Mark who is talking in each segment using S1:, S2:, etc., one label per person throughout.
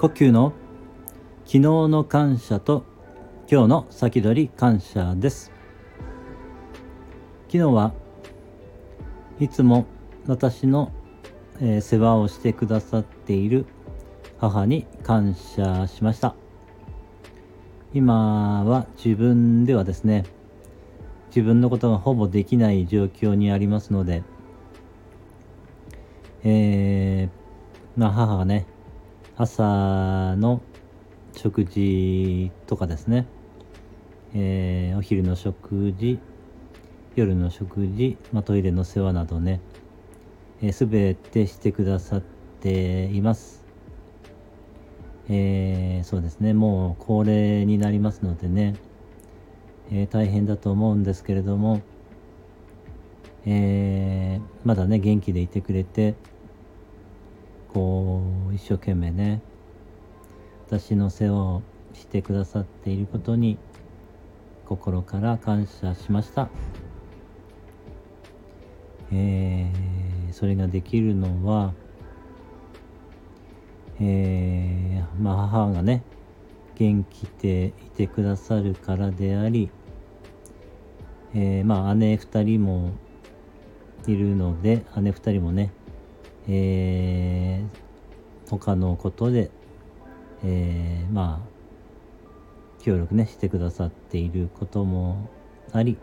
S1: 呼吸の昨日の感謝と今日の先取り感謝です。昨日はいつも私の、え、世話をしてくださっている母に感謝しました。今は自分ではですね自分のことがほぼできない状況にありますのでえー、まあ母がね朝の食事とかですね、えー、お昼の食事夜の食事、ま、トイレの世話などね、えー、全てしてくださっています。えー、そうですね、もう高齢になりますのでね、えー、大変だと思うんですけれども、え、まだね、元気でいてくれて、こう、一生懸命ね、私の世話をしてくださっていることに、心から感謝しました。えー、それができるのは、えー、まあ母がね、元気でいてくださるからであり、えー、まあ姉二人もいるので、姉二人もね、えー、他のことで、えー、まあ、協力ね、してくださっていることもあり、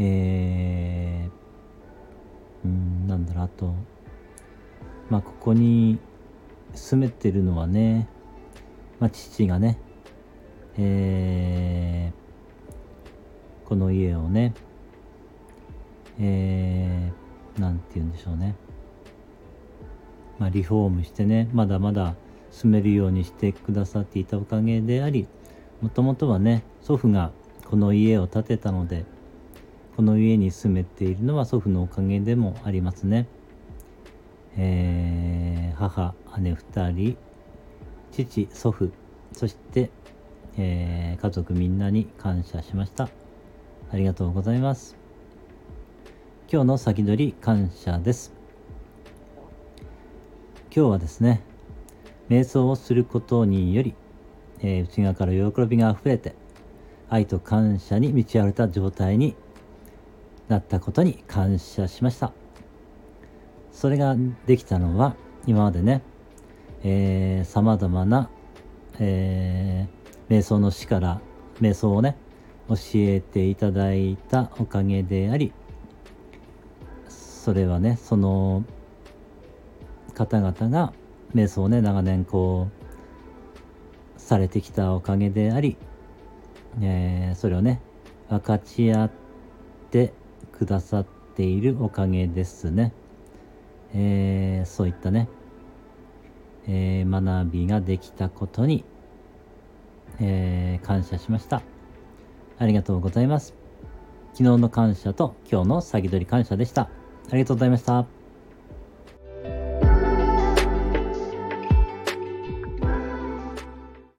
S1: えー、うん、なんだろう、あと、まあ、ここに住めてるのはね、まあ、父がね、えー、この家をね、えー、なんて言うんでしょうね。まあ、リフォームしてね、まだまだ住めるようにしてくださっていたおかげであり、もともとはね、祖父がこの家を建てたので、この家に住めているのは祖父のおかげでもありますね。えー、母、姉2人、父、祖父、そして、えー、家族みんなに感謝しました。ありがとうございます。今日の先取り感謝です。今日はですね、瞑想をすることにより、えー、内側から喜びが溢れて、愛と感謝に満ち溢れた状態になったことに感謝しました。それができたのは今までね、えー、様々な、えー、瞑想の師から瞑想をね、教えていただいたおかげであり、それはね、その方々が瞑想をね、長年こう、されてきたおかげであり、えー、それをね、分かち合ってくださっているおかげですね。えー、そういったね、えー、学びができたことに、えー、感謝しました。ありがとうございます。昨日の感謝と今日の先取り感謝でした。ありがとうございました。